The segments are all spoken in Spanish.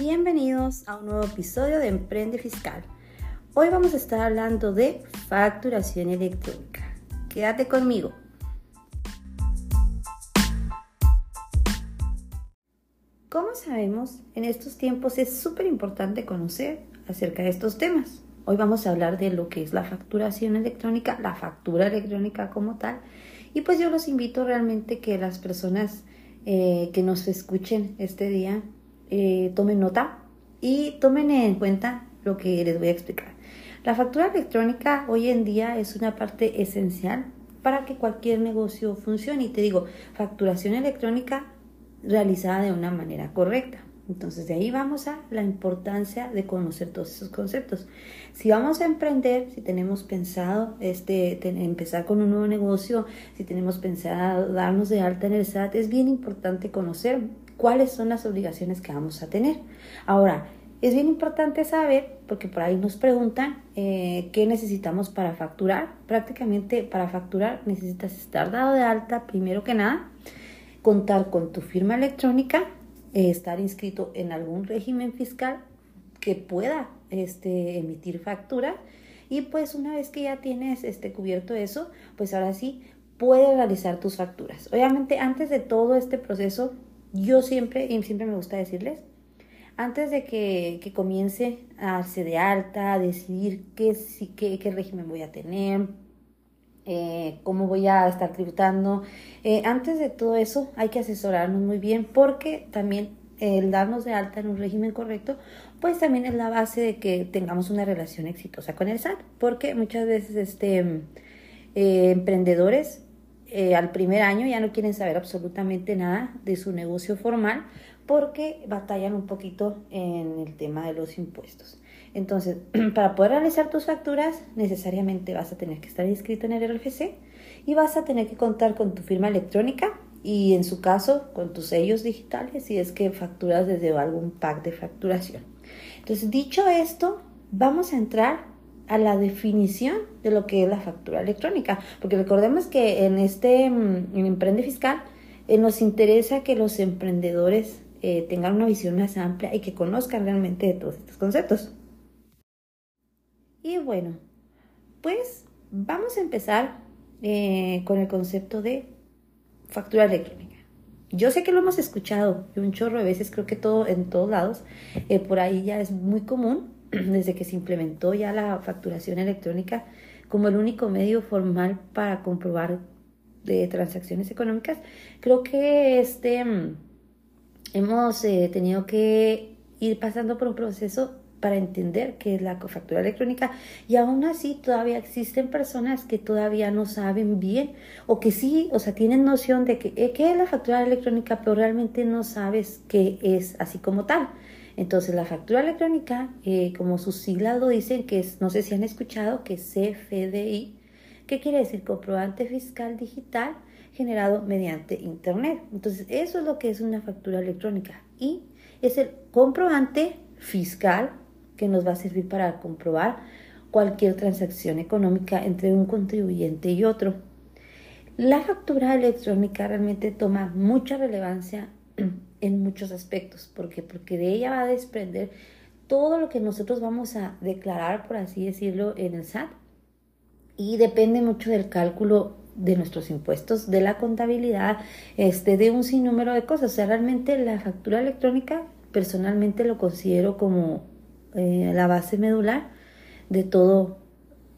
Bienvenidos a un nuevo episodio de Emprende Fiscal. Hoy vamos a estar hablando de facturación electrónica. Quédate conmigo. Como sabemos, en estos tiempos es súper importante conocer acerca de estos temas. Hoy vamos a hablar de lo que es la facturación electrónica, la factura electrónica como tal. Y pues yo los invito realmente que las personas eh, que nos escuchen este día eh, tomen nota y tomen en cuenta lo que les voy a explicar. La factura electrónica hoy en día es una parte esencial para que cualquier negocio funcione. Y te digo, facturación electrónica realizada de una manera correcta. Entonces de ahí vamos a la importancia de conocer todos esos conceptos. Si vamos a emprender, si tenemos pensado este, empezar con un nuevo negocio, si tenemos pensado darnos de alta en el SAT, es bien importante conocer cuáles son las obligaciones que vamos a tener. Ahora, es bien importante saber, porque por ahí nos preguntan eh, qué necesitamos para facturar. Prácticamente para facturar necesitas estar dado de alta primero que nada contar con tu firma electrónica, eh, estar inscrito en algún régimen fiscal que pueda este, emitir factura y pues una vez que ya tienes este, cubierto eso, pues ahora sí puedes realizar tus facturas. Obviamente antes de todo este proceso, yo siempre, y siempre me gusta decirles, antes de que, que comience a darse de alta, a decidir qué, qué, qué régimen voy a tener, eh, cómo voy a estar tributando. Eh, antes de todo eso hay que asesorarnos muy bien porque también el darnos de alta en un régimen correcto, pues también es la base de que tengamos una relación exitosa con el SAT, porque muchas veces este, eh, emprendedores al primer año ya no quieren saber absolutamente nada de su negocio formal porque batallan un poquito en el tema de los impuestos. Entonces, para poder realizar tus facturas, necesariamente vas a tener que estar inscrito en el RFC y vas a tener que contar con tu firma electrónica y en su caso con tus sellos digitales si es que facturas desde algún pack de facturación. Entonces, dicho esto, vamos a entrar a la definición de lo que es la factura electrónica, porque recordemos que en este mm, en Emprende Fiscal eh, nos interesa que los emprendedores eh, tengan una visión más amplia y que conozcan realmente todos estos conceptos. Y bueno, pues vamos a empezar eh, con el concepto de factura electrónica. Yo sé que lo hemos escuchado un chorro de veces, creo que todo en todos lados, eh, por ahí ya es muy común desde que se implementó ya la facturación electrónica como el único medio formal para comprobar de transacciones económicas. Creo que este mm, hemos eh, tenido que ir pasando por un proceso para entender qué es la factura electrónica y aún así todavía existen personas que todavía no saben bien o que sí, o sea, tienen noción de que eh, qué es la factura electrónica, pero realmente no sabes qué es así como tal. Entonces la factura electrónica, eh, como sus siglas lo dicen, que es, no sé si han escuchado, que es CFDI, ¿qué quiere decir? Comprobante fiscal digital generado mediante Internet. Entonces eso es lo que es una factura electrónica y es el comprobante fiscal que nos va a servir para comprobar cualquier transacción económica entre un contribuyente y otro. La factura electrónica realmente toma mucha relevancia en muchos aspectos. ¿Por Porque de ella va a desprender todo lo que nosotros vamos a declarar, por así decirlo, en el SAT. Y depende mucho del cálculo de nuestros impuestos, de la contabilidad, este, de un sinnúmero de cosas. O sea, realmente la factura electrónica personalmente lo considero como eh, la base medular de todo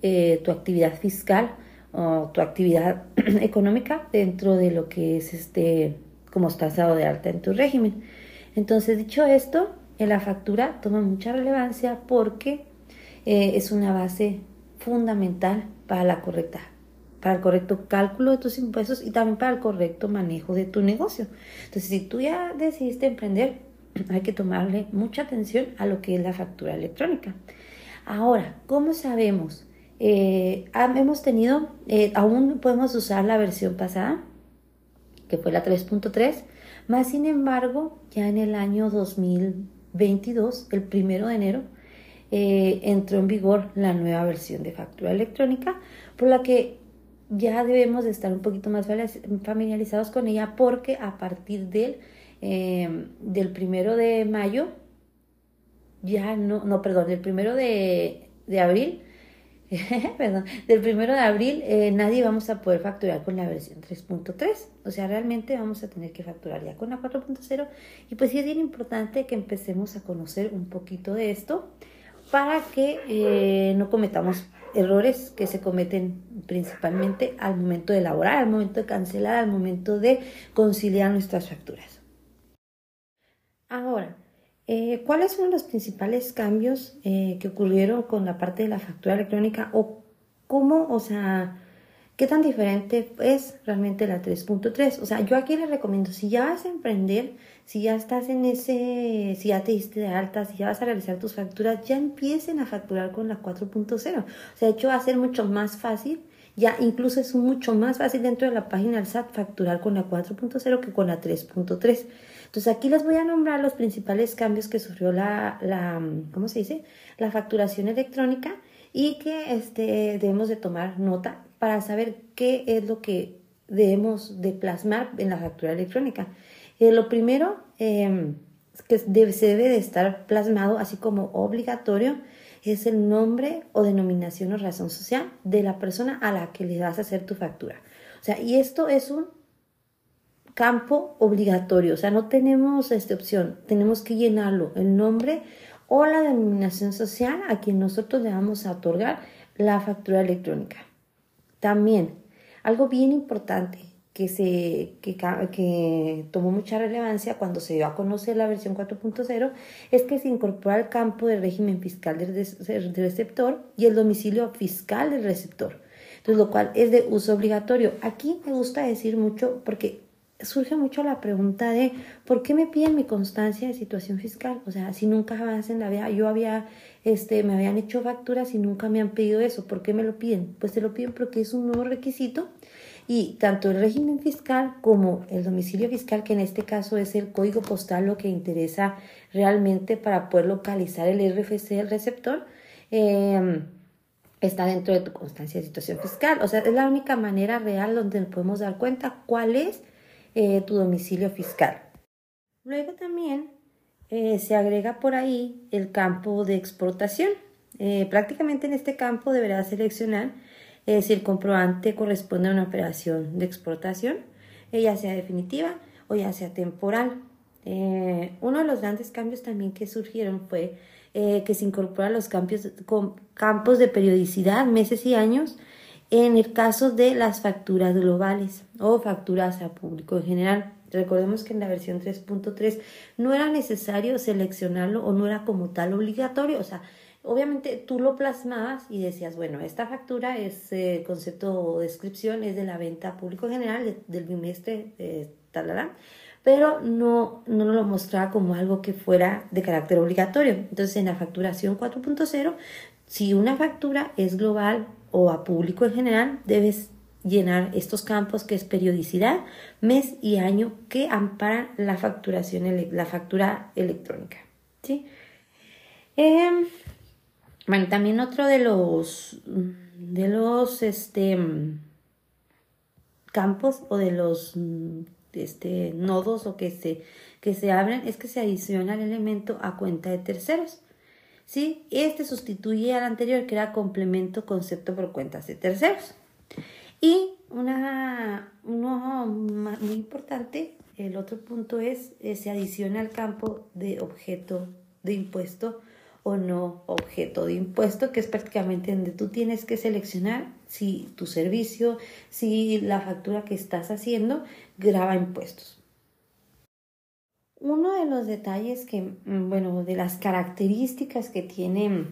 eh, tu actividad fiscal o tu actividad económica dentro de lo que es este como estás de alta en tu régimen. Entonces, dicho esto, la factura toma mucha relevancia porque eh, es una base fundamental para la correcta para el correcto cálculo de tus impuestos y también para el correcto manejo de tu negocio. Entonces, si tú ya decidiste emprender, hay que tomarle mucha atención a lo que es la factura electrónica. Ahora, ¿cómo sabemos? Eh, hemos tenido, eh, aún podemos usar la versión pasada, que fue la 3.3, más sin embargo, ya en el año 2022, el primero de enero, eh, entró en vigor la nueva versión de factura electrónica, por la que ya debemos de estar un poquito más familiarizados con ella, porque a partir del eh, del primero de mayo ya no, no, perdón, el primero de, de abril, perdón, del primero de abril eh, nadie vamos a poder facturar con la versión 3.3. O sea, realmente vamos a tener que facturar ya con la 4.0. Y pues sí es bien importante que empecemos a conocer un poquito de esto para que eh, no cometamos errores que se cometen principalmente al momento de elaborar, al momento de cancelar, al momento de conciliar nuestras facturas. Ahora, eh, ¿cuáles son los principales cambios eh, que ocurrieron con la parte de la factura electrónica o cómo, o sea, qué tan diferente es realmente la 3.3? O sea, yo aquí les recomiendo, si ya vas a emprender, si ya estás en ese, si ya te diste de alta, si ya vas a realizar tus facturas, ya empiecen a facturar con la 4.0. O sea, de hecho va a ser mucho más fácil ya incluso es mucho más fácil dentro de la página del SAT facturar con la 4.0 que con la 3.3. Entonces aquí les voy a nombrar los principales cambios que sufrió la, la ¿cómo se dice? La facturación electrónica y que este, debemos de tomar nota para saber qué es lo que debemos de plasmar en la factura electrónica. Eh, lo primero eh, que debe, se debe de estar plasmado así como obligatorio es el nombre o denominación o razón social de la persona a la que le vas a hacer tu factura. O sea, y esto es un campo obligatorio, o sea, no tenemos esta opción, tenemos que llenarlo, el nombre o la denominación social a quien nosotros le vamos a otorgar la factura electrónica. También, algo bien importante que, se, que, que tomó mucha relevancia cuando se dio a conocer la versión 4.0 es que se incorpora el campo del régimen fiscal del, del receptor y el domicilio fiscal del receptor. Entonces, lo cual es de uso obligatorio. Aquí me gusta decir mucho porque surge mucho la pregunta de ¿por qué me piden mi constancia de situación fiscal? O sea, si nunca jamás en la vida yo había, este, me habían hecho facturas y nunca me han pedido eso, ¿por qué me lo piden? Pues te lo piden porque es un nuevo requisito y tanto el régimen fiscal como el domicilio fiscal, que en este caso es el código postal lo que interesa realmente para poder localizar el RFC del receptor, em, está dentro de tu constancia de situación fiscal. O sea, es la única manera real donde podemos dar cuenta cuál es eh, tu domicilio fiscal. Luego también eh, se agrega por ahí el campo de exportación. Eh, prácticamente en este campo deberás seleccionar si el comprobante corresponde a una operación de exportación, ya sea definitiva o ya sea temporal. uno de los grandes cambios también que surgieron fue que se incorporan los campos de periodicidad, meses y años, en el caso de las facturas globales o facturas a público en general. Recordemos que en la versión 3.3 no era necesario seleccionarlo o no era como tal obligatorio, o sea, obviamente tú lo plasmabas y decías, bueno, esta factura es eh, concepto o descripción, es de la venta a público general del bimestre, eh, pero no, no lo mostraba como algo que fuera de carácter obligatorio. Entonces, en la facturación 4.0, si una factura es global o a público en general, debes llenar estos campos que es periodicidad, mes y año que amparan la facturación, la factura electrónica. ¿sí? Em, bueno, también otro de los, de los este, campos o de los este, nodos o que se, que se abren es que se adiciona el elemento a cuenta de terceros. ¿Sí? Este sustituye al anterior que era complemento concepto por cuentas de terceros. Y una, uno muy importante, el otro punto es, eh, se adiciona al campo de objeto de impuesto o no objeto de impuesto, que es prácticamente donde tú tienes que seleccionar si tu servicio, si la factura que estás haciendo graba impuestos. Uno de los detalles que, mm, bueno, de las características que tiene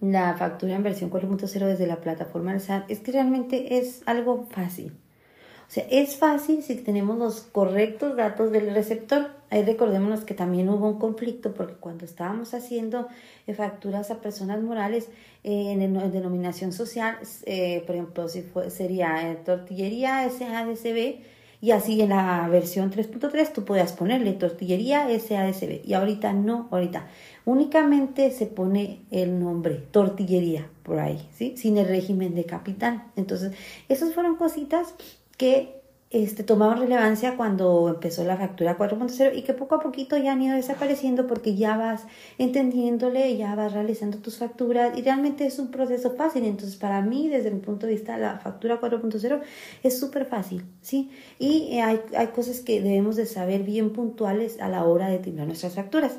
la factura en versión 4.0 desde la plataforma del SAT es que realmente es algo fácil. O sea, es fácil si tenemos los correctos datos del receptor. Ahí recordémonos que también hubo un conflicto porque cuando estábamos haciendo eh, facturas a personas morales eh, en, denominación social, eh, por ejemplo, si fue, sería tortillería SADCB, y así en la versión 3.3 tú podías ponerle tortillería SADCB. Y ahorita no, ahorita únicamente se pone el nombre tortillería por ahí, ¿sí? Sin el régimen de capital. Entonces, esas fueron cositas que este, tomaron relevancia cuando empezó la factura 4.0 y que poco a poquito ya han ido desapareciendo porque ya vas entendiéndole, ya vas realizando tus facturas y realmente es un proceso fácil. Entonces, para mí, desde mi punto de vista, la factura 4.0 es súper fácil, ¿sí? Y hay, hay cosas que debemos de saber bien puntuales a la hora de timbrar nuestras facturas.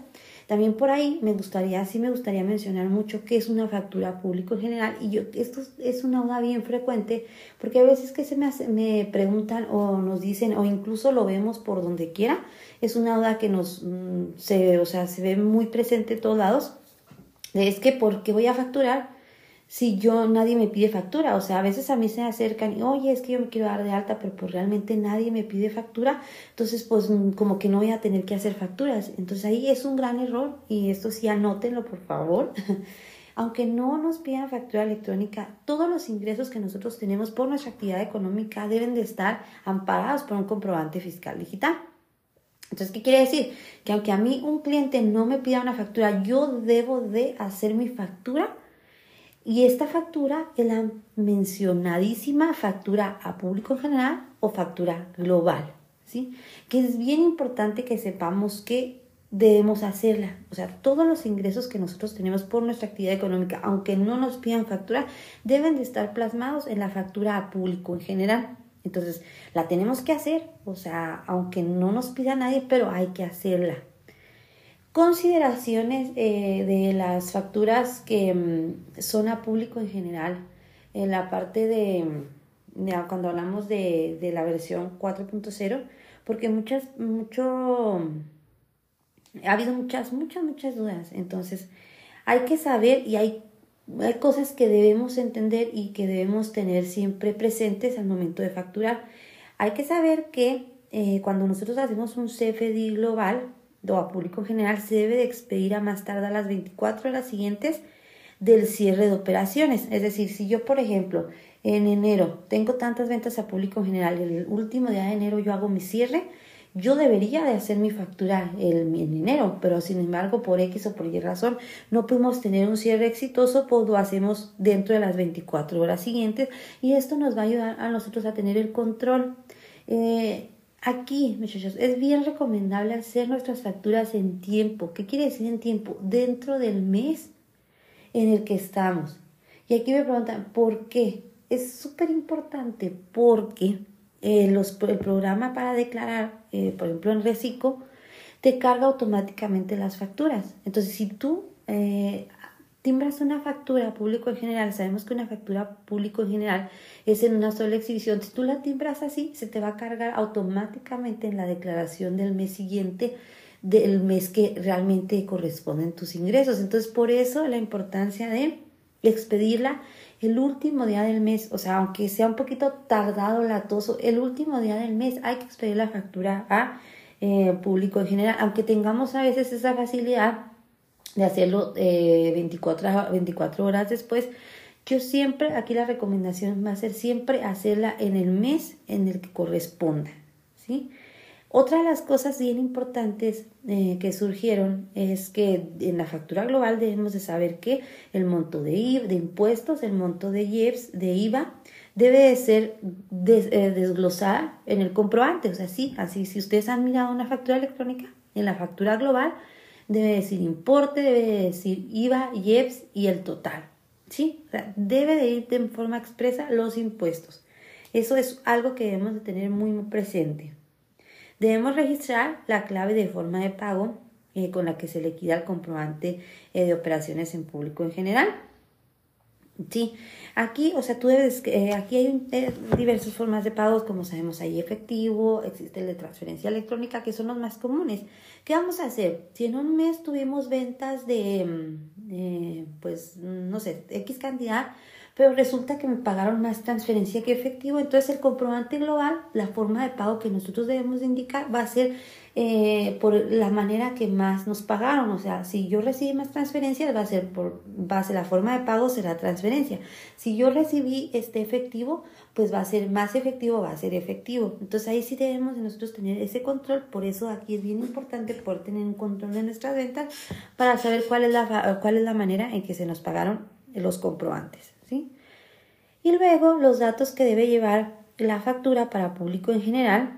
También por ahí me gustaría, sí me gustaría mencionar mucho qué es una factura público en general y yo, esto es una duda bien frecuente porque a veces que se me, me preguntan o nos dicen o incluso lo vemos por donde quiera, es una duda que nos mm, se, o sea, se ve muy presente en todos lados, es que ¿por qué voy a facturar? Si yo nadie me pide factura, o sea, a veces a mí se acercan y, oye, es que yo me quiero dar de alta, pero pues realmente nadie me pide factura, entonces pues mm, como que no voy a tener que hacer facturas. Entonces ahí es un gran error y esto sí anótenlo por favor. Aunque no nos pidan factura electrónica, todos los ingresos que nosotros tenemos por nuestra actividad económica deben de estar amparados por un comprobante fiscal digital. Entonces, ¿qué quiere decir? Que aunque a mí un cliente no me pida una factura, yo debo de hacer mi factura y esta factura es la mencionadísima factura a público en general o factura global, ¿sí? Que es bien importante que sepamos que debemos hacerla. O sea, todos los ingresos que nosotros tenemos por nuestra actividad económica, aunque no nos pidan factura, deben de estar plasmados en la factura a público en general. Entonces, la tenemos que hacer, o sea, aunque no nos pida nadie, pero hay que hacerla. Consideraciones eh, de las facturas que mm, son a público en general. En la parte de, cuando hablamos de, de la versión 4.0, porque muchas, mucho, ha habido muchas, muchas, muchas dudas. Entonces, hay que saber y hay, hay cosas que debemos entender y que debemos tener siempre presentes al momento de facturar. Hay que saber que eh, cuando nosotros hacemos un CFD global, a público en general se debe de expedir a más tardar las 24 horas siguientes del cierre de operaciones. Es decir, si yo, por ejemplo, en enero tengo tantas ventas a público en general, el último día de enero yo hago mi cierre, yo debería de hacer mi factura el, en enero, pero sin embargo por X o por Y razón no pudimos tener un cierre exitoso, pues lo hacemos dentro de las 24 horas siguientes y esto nos va a ayudar a nosotros a tener el control. Eh, Aquí, muchachos, es bien recomendable hacer nuestras facturas en tiempo. ¿Qué quiere decir en tiempo? Dentro del mes en el que estamos. Y aquí me preguntan, ¿por qué? Es súper importante porque eh, los, el programa para declarar, eh, por ejemplo en Recico, te carga automáticamente las facturas. Entonces, si tú eh, timbras una factura público en general, sabemos que una factura público en general es en una sola exhibición. Si tú la timbras así, se te va a cargar automáticamente en la declaración del mes siguiente del mes que realmente corresponden tus ingresos. Entonces, por eso la importancia de expedirla el último día del mes, o sea, aunque sea un poquito tardado, latoso, el último día del mes hay que expedir la factura a eh, público en general, aunque tengamos a veces esa facilidad de hacerlo 24, eh, 24 horas después. Yo siempre, aquí la recomendación va a ser siempre hacerla en el mes en el que corresponda, ¿sí? Otra de las cosas bien importantes eh, que surgieron es que en la factura global debemos de saber que el monto de, IVA, de impuestos, el monto de IEPS, de IVA, debe de ser eh, desglosada en el comprobante. O sea, sí, así, si ustedes han mirado una factura electrónica, en la factura global debe decir importe, debe decir IVA, IEPS y el total. ¿Sí? debe de ir de forma expresa los impuestos. Eso es algo que debemos de tener muy, presente. Debemos registrar la clave de forma de pago eh, con la que se liquida el comprobante eh, de operaciones en público en general. Sí, aquí, o sea, tú debes, eh, aquí hay eh, diversas formas de pagos, como sabemos, hay efectivo, existe el de transferencia electrónica, que son los más comunes. ¿Qué vamos a hacer? Si en un mes tuvimos ventas de, mm, pues, no sé, X cantidad, pero resulta que me pagaron más transferencia que efectivo, entonces el comprobante global, la forma de pago que nosotros debemos indicar va a ser eh, por la manera que más nos pagaron. O sea, si yo recibí más transferencias, va a ser por base, la forma de pago será transferencia. Si yo recibí este efectivo, pues va a ser más efectivo, va a ser efectivo. Entonces ahí sí debemos de nosotros tener ese control. Por eso aquí es bien importante poder tener un control de nuestras ventas para saber cuál es la, cuál es la manera en que se nos pagaron los comprobantes. Y luego los datos que debe llevar la factura para público en general.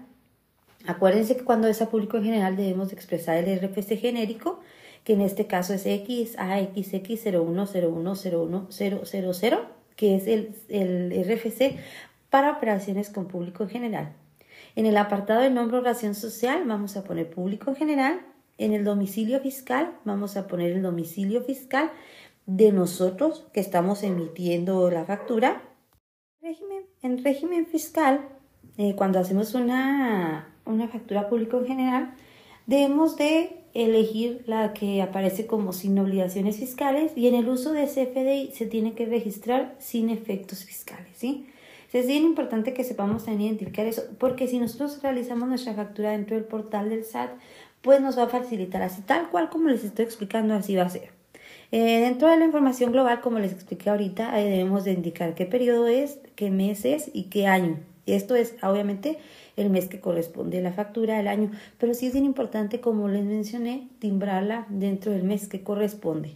Acuérdense que cuando es a público en general debemos expresar el RFC genérico, que en este caso es XAXX01010101000, que es el, el RFC para operaciones con público en general. En el apartado de nombre o razón social vamos a poner público en general. En el domicilio fiscal vamos a poner el domicilio fiscal de nosotros que estamos emitiendo la factura. En régimen fiscal, eh, cuando hacemos una, una factura público en general, debemos de elegir la que aparece como sin obligaciones fiscales y en el uso de CFDI se tiene que registrar sin efectos fiscales, ¿sí? Es bien importante que sepamos también identificar eso, porque si nosotros realizamos nuestra factura dentro del portal del SAT, pues nos va a facilitar así, tal cual como les estoy explicando, así va a ser. Eh, dentro de la información global, como les expliqué ahorita, debemos de indicar qué periodo es, qué mes es y qué año. Esto es obviamente el mes que corresponde la factura del año, pero sí es bien importante, como les mencioné, timbrarla dentro del mes que corresponde.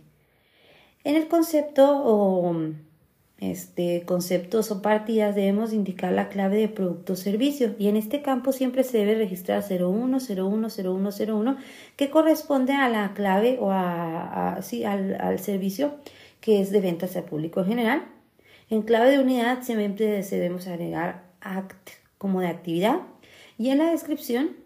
En el concepto o este, conceptos o partidas debemos indicar la clave de producto o servicio y en este campo siempre se debe registrar 01010101 que corresponde a la clave o a, sí, al, servicio que es de ventas al público en general. En clave de unidad siempre debemos agregar act como de actividad y en la descripción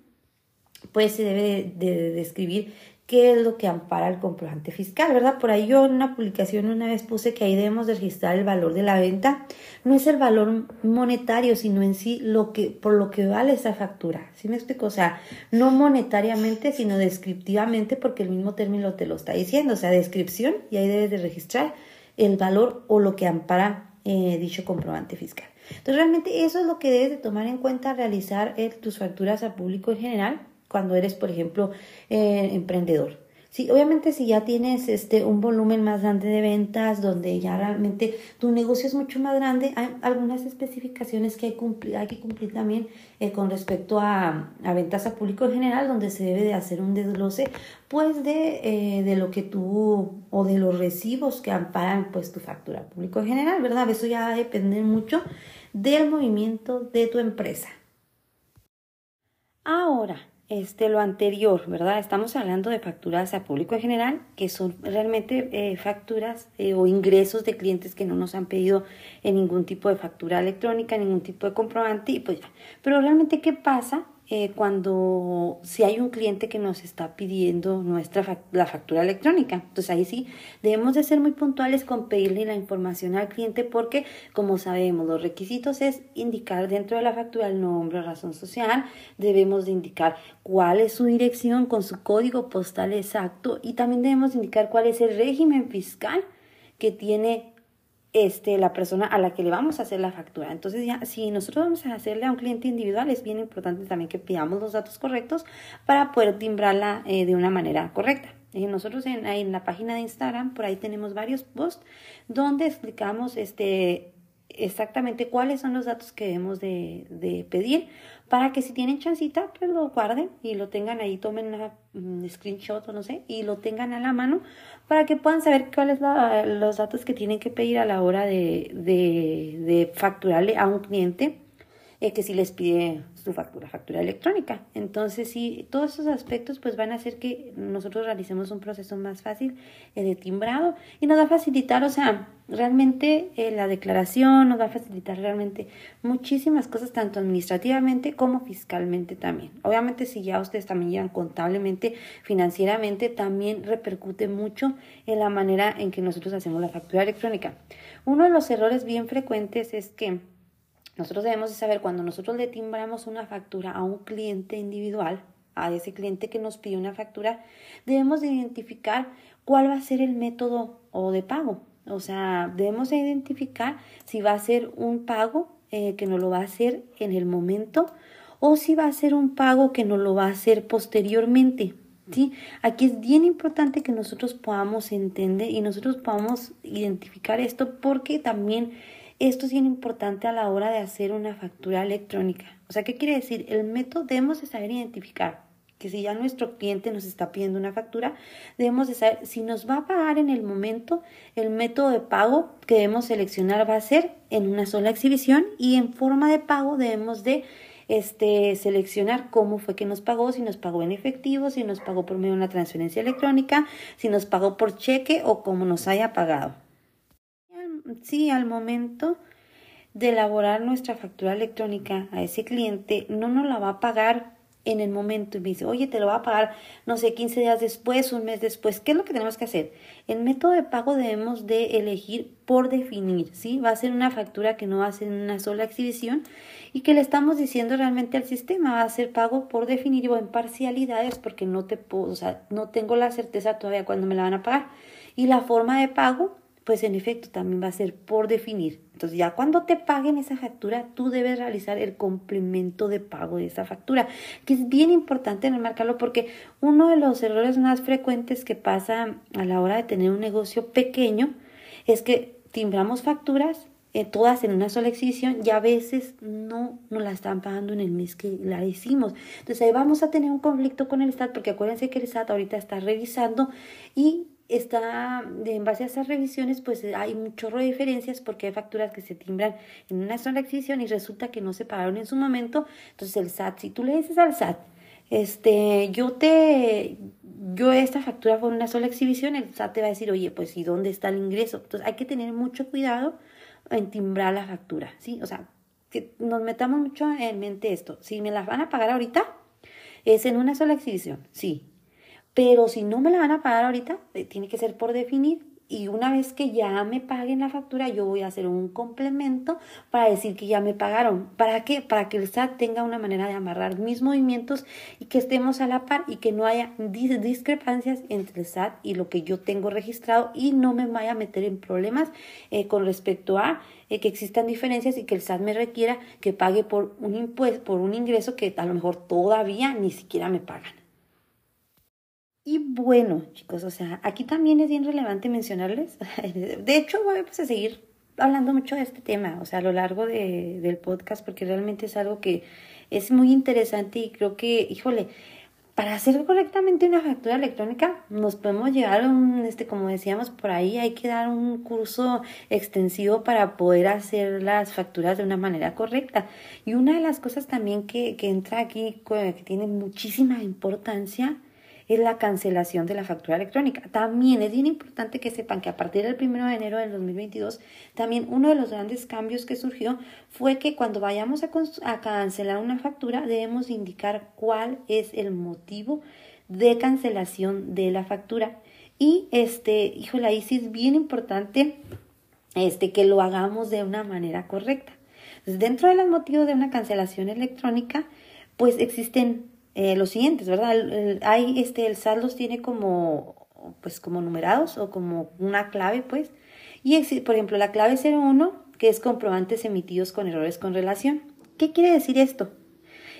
pues se debe de describir qué es lo que ampara el comprobante fiscal, ¿verdad? Por ahí yo en una publicación una vez puse que ahí debemos registrar el valor de la venta. No es el valor monetario, sino en sí lo que, por lo que vale esa factura. ¿Sí me explico? O sea, no monetariamente, sino descriptivamente, porque el mismo término te lo está diciendo. O sea, descripción, y ahí debes de registrar el valor o lo que ampara eh, dicho comprobante fiscal. Entonces, realmente eso es lo que debes de tomar en cuenta al realizar eh, tus facturas al público en general cuando eres, por ejemplo, eh, emprendedor. Sí, obviamente si ya tienes este un volumen más grande de ventas, donde ya realmente tu negocio es mucho más grande, hay algunas especificaciones que hay, cumplir, hay que cumplir también eh, con respecto a, a, ventas a público en general, donde se debe de hacer un desglose pues de, eh, de lo que tú o de los recibos que amparan pues tu factura público en general, ¿verdad? Eso ya va a depender mucho del movimiento de tu empresa. Ahora, este, lo anterior, ¿verdad? Estamos hablando de facturas a público en general, que son realmente eh, facturas eh, o ingresos de clientes que no nos han pedido en ningún tipo de factura electrónica, ningún tipo de comprobante, y pues ya. Pero realmente, ¿qué pasa eh, cuando si hay un cliente que nos está pidiendo nuestra la factura electrónica. Entonces ahí sí debemos de ser muy puntuales con pedirle la información al cliente porque como sabemos los requisitos es indicar dentro de la factura el nombre, razón social, debemos de indicar cuál es su dirección con su código postal exacto y también debemos indicar cuál es el régimen fiscal que tiene este, la persona a la que le vamos a hacer la factura. Entonces, ya, si nosotros vamos a hacerle a un cliente individual, es bien importante también que pidamos los datos correctos para poder timbrarla eh, de una manera correcta. Y nosotros en, en, la página de Instagram, por ahí tenemos varios posts donde explicamos este, exactamente cuáles son los datos que debemos de, de pedir para que si tienen chancita, pues lo guarden y lo tengan ahí, tomen un screenshot o no sé, y lo tengan a la mano para que puedan saber cuáles son los datos que tienen que pedir a la hora de, de, de facturarle a un cliente eh, que si les pide su factura, factura electrónica. Entonces, sí, todos esos aspectos pues van a hacer que nosotros realicemos un proceso más fácil eh, de timbrado y nos va a facilitar, o sea, realmente eh, la declaración nos va a facilitar realmente muchísimas cosas, tanto administrativamente como fiscalmente también. Obviamente, si ya ustedes también llevan contablemente, financieramente, también repercute mucho en la manera en que nosotros hacemos la factura electrónica. Uno de los errores bien frecuentes es que nosotros debemos de saber cuando nosotros le timbramos una factura a un cliente individual, a ese cliente que nos pide una factura, debemos de identificar cuál va a ser el método o de pago. O sea, debemos de identificar si va a ser un pago eh, que nos lo va a hacer en el momento o si va a ser un pago que nos lo va a hacer posteriormente. ¿sí? Aquí es bien importante que nosotros podamos entender y nosotros podamos identificar esto porque también esto es bien importante a la hora de hacer una factura electrónica. O sea, ¿qué quiere decir? El método debemos de saber identificar que si ya nuestro cliente nos está pidiendo una factura, debemos de saber si nos va a pagar en el momento, el método de pago que debemos seleccionar va a ser en una sola exhibición y en forma de pago debemos de este, seleccionar cómo fue que nos pagó, si nos pagó en efectivo, si nos pagó por medio de una transferencia electrónica, si nos pagó por cheque o cómo nos haya pagado. Sí, al momento de elaborar nuestra factura electrónica a ese cliente, no nos la va a pagar en el momento y me dice, oye, te lo va a pagar, no sé, 15 días después, un mes después. ¿Qué es lo que tenemos que hacer? El método de pago debemos de elegir por definir, ¿sí? Va a ser una factura que no va a ser una sola exhibición y que le estamos diciendo realmente al sistema, va a ser pago por definir o en parcialidades porque no te puedo, o sea, no tengo la certeza todavía cuándo me la van a pagar. Y la forma de pago pues en efecto también va a ser por definir. Entonces ya cuando te paguen esa factura, tú debes realizar el complemento de pago de esa factura, que es bien importante remarcarlo porque uno de los errores más frecuentes que pasa a la hora de tener un negocio pequeño es que timbramos facturas eh, todas en una sola exhibición y a veces no nos la están pagando en el mes que la hicimos. Entonces ahí vamos a tener un conflicto con el SAT porque acuérdense que el SAT ahorita está revisando y está, en base a esas revisiones, pues hay un chorro de diferencias porque hay facturas que se timbran en una sola exhibición y resulta que no se pagaron en su momento. Entonces el SAT, si tú le dices al SAT, este, yo te, yo esta factura fue una sola exhibición, el SAT te va a decir, oye, pues ¿y dónde está el ingreso? Entonces hay que tener mucho cuidado en timbrar la factura, ¿sí? O sea, que nos metamos mucho en mente esto. Si me las van a pagar ahorita, es en una sola exhibición, sí, pero si no me la van a pagar ahorita, eh, tiene que ser por definir. Y una vez que ya me paguen la factura, yo voy a hacer un complemento para decir que ya me pagaron. ¿Para qué? Para que el SAT tenga una manera de amarrar mis movimientos y que estemos a la par y que no haya discrepancias entre el SAT y lo que yo tengo registrado y no me vaya a meter en problemas eh, con respecto a eh, que existan diferencias y que el SAT me requiera que pague por un impuesto, por un ingreso que a lo mejor todavía ni siquiera me pagan. Y bueno, chicos, o sea, aquí también es bien relevante mencionarles. De hecho, voy a seguir hablando mucho de este tema, o sea, a lo largo de, del podcast, porque realmente es algo que es muy interesante y creo que, híjole, para hacer correctamente una factura electrónica nos podemos llegar a un, este, como decíamos por ahí, hay que dar un curso extensivo para poder hacer las facturas de una manera correcta. Y una de las cosas también que, que entra aquí, que tiene muchísima importancia, es la cancelación de la factura electrónica. También es bien importante que sepan que a partir del 1 de enero del 2022, también uno de los grandes cambios que surgió fue que cuando vayamos a, cancelar una factura debemos indicar cuál es el motivo de cancelación de la factura. Y este, híjole, ahí sí es bien importante este, que lo hagamos de una manera correcta. dentro de los motivos de una cancelación electrónica, pues existen eh, los siguientes, ¿verdad? hay, este, el SAT los tiene como, pues, como numerados o como una clave, pues. Y, por ejemplo, la clave 01, que es comprobantes emitidos con errores con relación. ¿Qué quiere decir esto?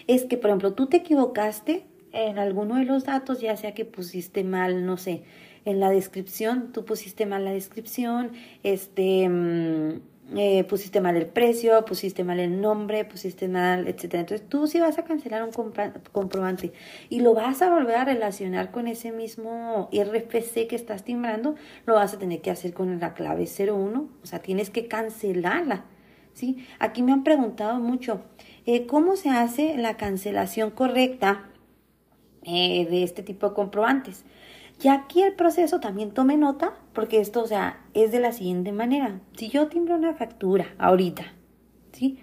Es que, por ejemplo, tú te equivocaste en alguno de los datos, ya sea que pusiste mal, no sé, en la descripción, tú pusiste mal la descripción, este, mm, eh, pusiste mal el precio, pusiste mal el nombre, pusiste mal, etc. Entonces tú si vas a cancelar un comprobante y lo vas a volver a relacionar con ese mismo RFC que estás timbrando, lo vas a tener que hacer con la clave 01, o sea, tienes que cancelarla. ¿sí? Aquí me han preguntado mucho, eh, ¿cómo se hace la cancelación correcta eh, de este tipo de comprobantes? Y aquí el proceso también tome nota, porque esto, o sea, es de la siguiente manera. Si yo timbro una factura ahorita, ¿sí?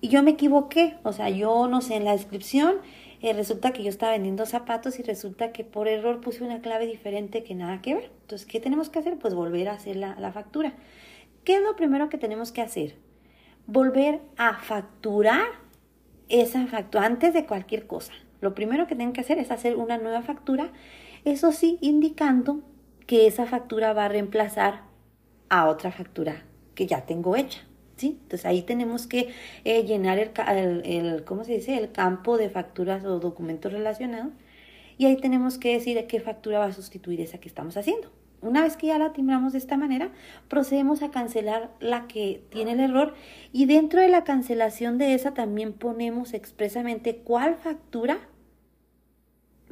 Y yo me equivoqué, o sea, yo no sé, en la descripción eh, resulta que yo estaba vendiendo zapatos y resulta que por error puse una clave diferente que nada que ver. Entonces, ¿qué tenemos que hacer? Pues volver a hacer la, la factura. ¿Qué es lo primero que tenemos que hacer? Volver a facturar esa factura antes de cualquier cosa. Lo primero que tienen que hacer es hacer una nueva factura eso sí, indicando que esa factura va a reemplazar a otra factura que ya tengo hecha. ¿sí? Entonces ahí tenemos que eh, llenar el, el, ¿cómo se dice? el campo de facturas o documentos relacionados y ahí tenemos que decir qué factura va a sustituir esa que estamos haciendo. Una vez que ya la timbramos de esta manera, procedemos a cancelar la que tiene el error y dentro de la cancelación de esa también ponemos expresamente cuál factura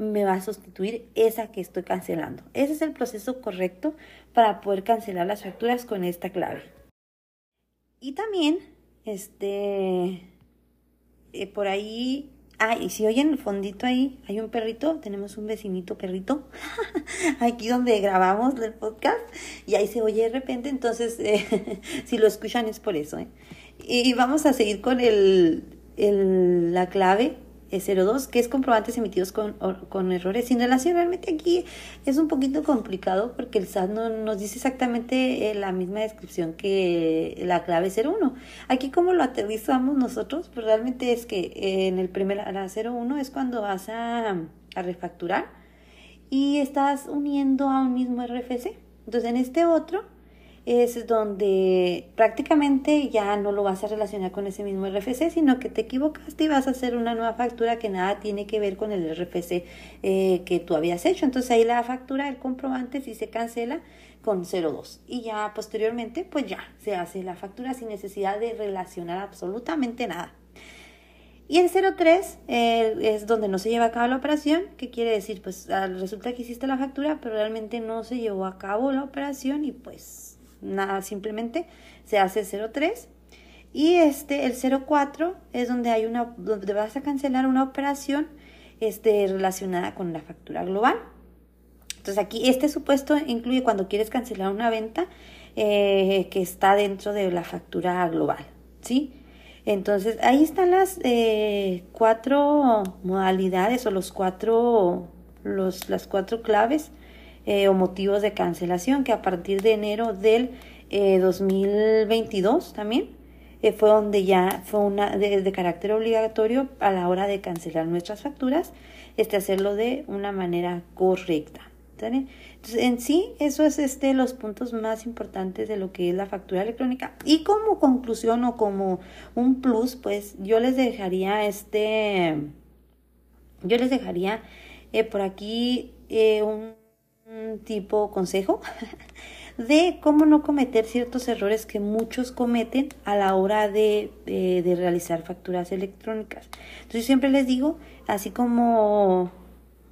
me va a sustituir esa que estoy cancelando. Ese es el proceso correcto para poder cancelar las facturas con esta clave. Y también, este, eh, por ahí, ah, y si oyen el fondito ahí, hay un perrito, tenemos un vecinito perrito, aquí donde grabamos el podcast, y ahí se oye de repente, entonces, eh, si lo escuchan es por eso. ¿eh? Y vamos a seguir con el, el, la clave 02, que es comprobantes emitidos con, con, errores sin relación. Realmente aquí es un poquito complicado porque el SAT no nos dice exactamente eh, la misma descripción que la clave 01. Aquí como lo aterrizamos nosotros, pues realmente es que en el primer, la 01 es cuando vas a, a refacturar y estás uniendo a un mismo RFC. Entonces en este otro es donde prácticamente ya no lo vas a relacionar con ese mismo RFC, sino que te equivocaste y vas a hacer una nueva factura que nada tiene que ver con el RFC eh, que tú habías hecho. Entonces ahí la factura, el comprobante, si se cancela con 02. Y ya posteriormente, pues ya se hace la factura sin necesidad de relacionar absolutamente nada. Y el 03 eh, es donde no se lleva a cabo la operación, que quiere decir, pues ah, resulta que hiciste la factura, pero realmente no se llevó a cabo la operación y pues nada, simplemente se hace 03. Y este, el 04 es donde hay una, donde vas a cancelar una operación este, relacionada con la factura global. Entonces aquí este supuesto incluye cuando quieres cancelar una venta eh, que está dentro de la factura global, ¿sí? Entonces ahí están las eh, cuatro modalidades o los cuatro, los, las cuatro claves eh, o motivos de cancelación, que a partir de enero del 2022 eh, también eh, fue donde ya fue una de, carácter obligatorio a la hora de cancelar nuestras facturas, este hacerlo de una manera correcta. Entonces, en sí, eso es este los puntos más importantes de lo que es la factura electrónica. Y como conclusión o como un plus, pues yo les dejaría este, yo les dejaría por aquí un tipo consejo de cómo no cometer ciertos errores que muchos cometen a la hora de, de, realizar facturas electrónicas. Entonces siempre les digo, así como,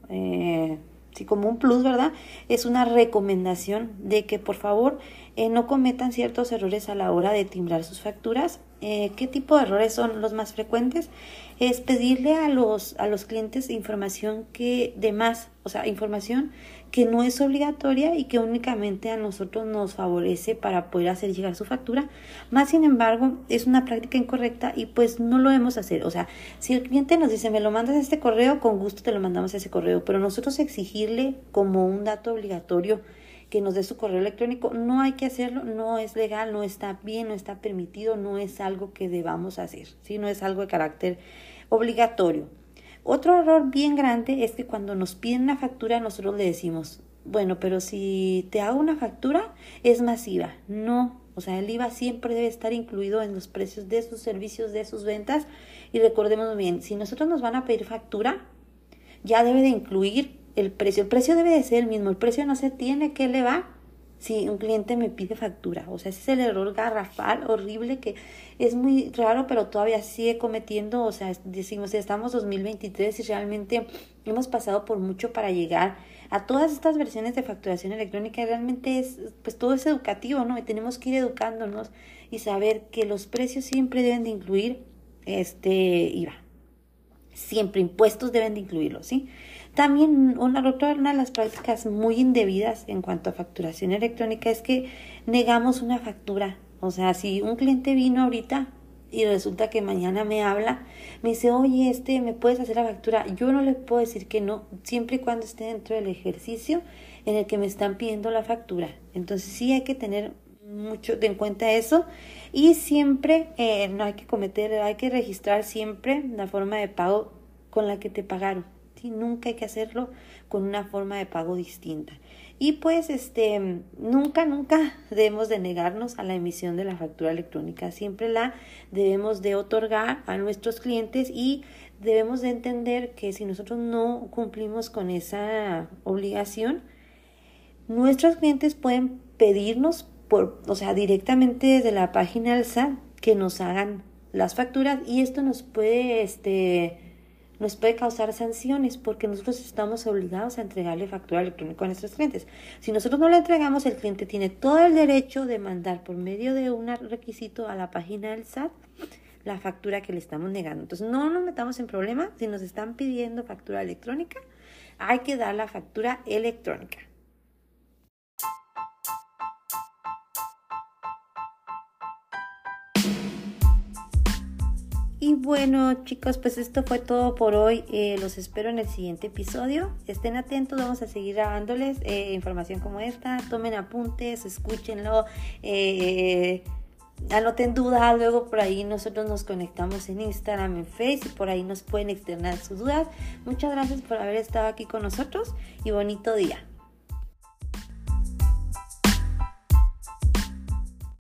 eh, como un plus, ¿verdad? Es una recomendación de que por favor eh, no cometan ciertos errores a la hora de timbrar sus facturas. Eh, ¿Qué tipo de errores son los más frecuentes? Es pedirle a los, a los clientes información que de más, o sea, información que no es obligatoria y que únicamente a nosotros nos favorece para poder hacer llegar su factura. Más sin embargo, es una práctica incorrecta y pues no lo debemos hacer. O sea, si el cliente nos dice, me lo mandas a este correo, con gusto te lo mandamos a ese correo, pero nosotros exigirle como un dato obligatorio que nos dé su correo electrónico, no hay que hacerlo, no es legal, no está bien, no está permitido, no es algo que debamos hacer, ¿sí? no es algo de carácter obligatorio. Otro error bien grande es que cuando nos piden una factura nosotros le decimos, bueno, pero si te hago una factura es masiva. No, o sea, el IVA siempre debe estar incluido en los precios de sus servicios, de sus ventas. Y recordemos bien, si nosotros nos van a pedir factura, ya debe de incluir el precio. El precio debe de ser el mismo. El precio no se tiene que elevar si un cliente me pide factura. O sea, ese es el error garrafal, horrible, que es muy raro, pero todavía sigue cometiendo. O sea, decimos, estamos 2023 y realmente hemos pasado por mucho para llegar a todas estas versiones de facturación electrónica. Realmente es, pues todo es educativo, ¿no? Y tenemos que ir educándonos y saber que los precios siempre deben de incluir este IVA. Siempre impuestos deben de incluirlo, ¿sí? También una, una de las prácticas muy indebidas en cuanto a facturación electrónica es que negamos una factura. O sea, si un cliente vino ahorita y resulta que mañana me habla, me dice, oye, este, ¿me puedes hacer la factura? Yo no le puedo decir que no, siempre y cuando esté dentro del ejercicio en el que me están pidiendo la factura. Entonces sí hay que tener mucho en cuenta eso y siempre eh, no hay que cometer, hay que registrar siempre la forma de pago con la que te pagaron. Nunca hay que hacerlo con una forma de pago distinta. Y pues este nunca nunca debemos de negarnos a la emisión de la factura electrónica, siempre la debemos de otorgar a nuestros clientes y debemos de entender que si nosotros no cumplimos con esa obligación, nuestros clientes pueden pedirnos por, o sea, directamente desde la página SAT que nos hagan las facturas y esto nos puede este nos puede causar sanciones porque nosotros estamos obligados a entregarle factura electrónica a nuestros clientes. Si nosotros no le entregamos, el cliente tiene todo el derecho de mandar por medio de un requisito a la página del SAT la factura que le estamos negando. Entonces, no nos metamos en problemas. Si nos están pidiendo factura electrónica, hay que dar la factura electrónica. Y bueno chicos, pues esto fue todo por hoy. Eh, los espero en el siguiente episodio. Estén atentos, vamos a seguir grabándoles eh, información como esta. Tomen apuntes, escúchenlo. Eh, anoten dudas, luego por ahí nosotros nos conectamos en Instagram, en Facebook, por ahí nos pueden externar sus dudas. Muchas gracias por haber estado aquí con nosotros y bonito día.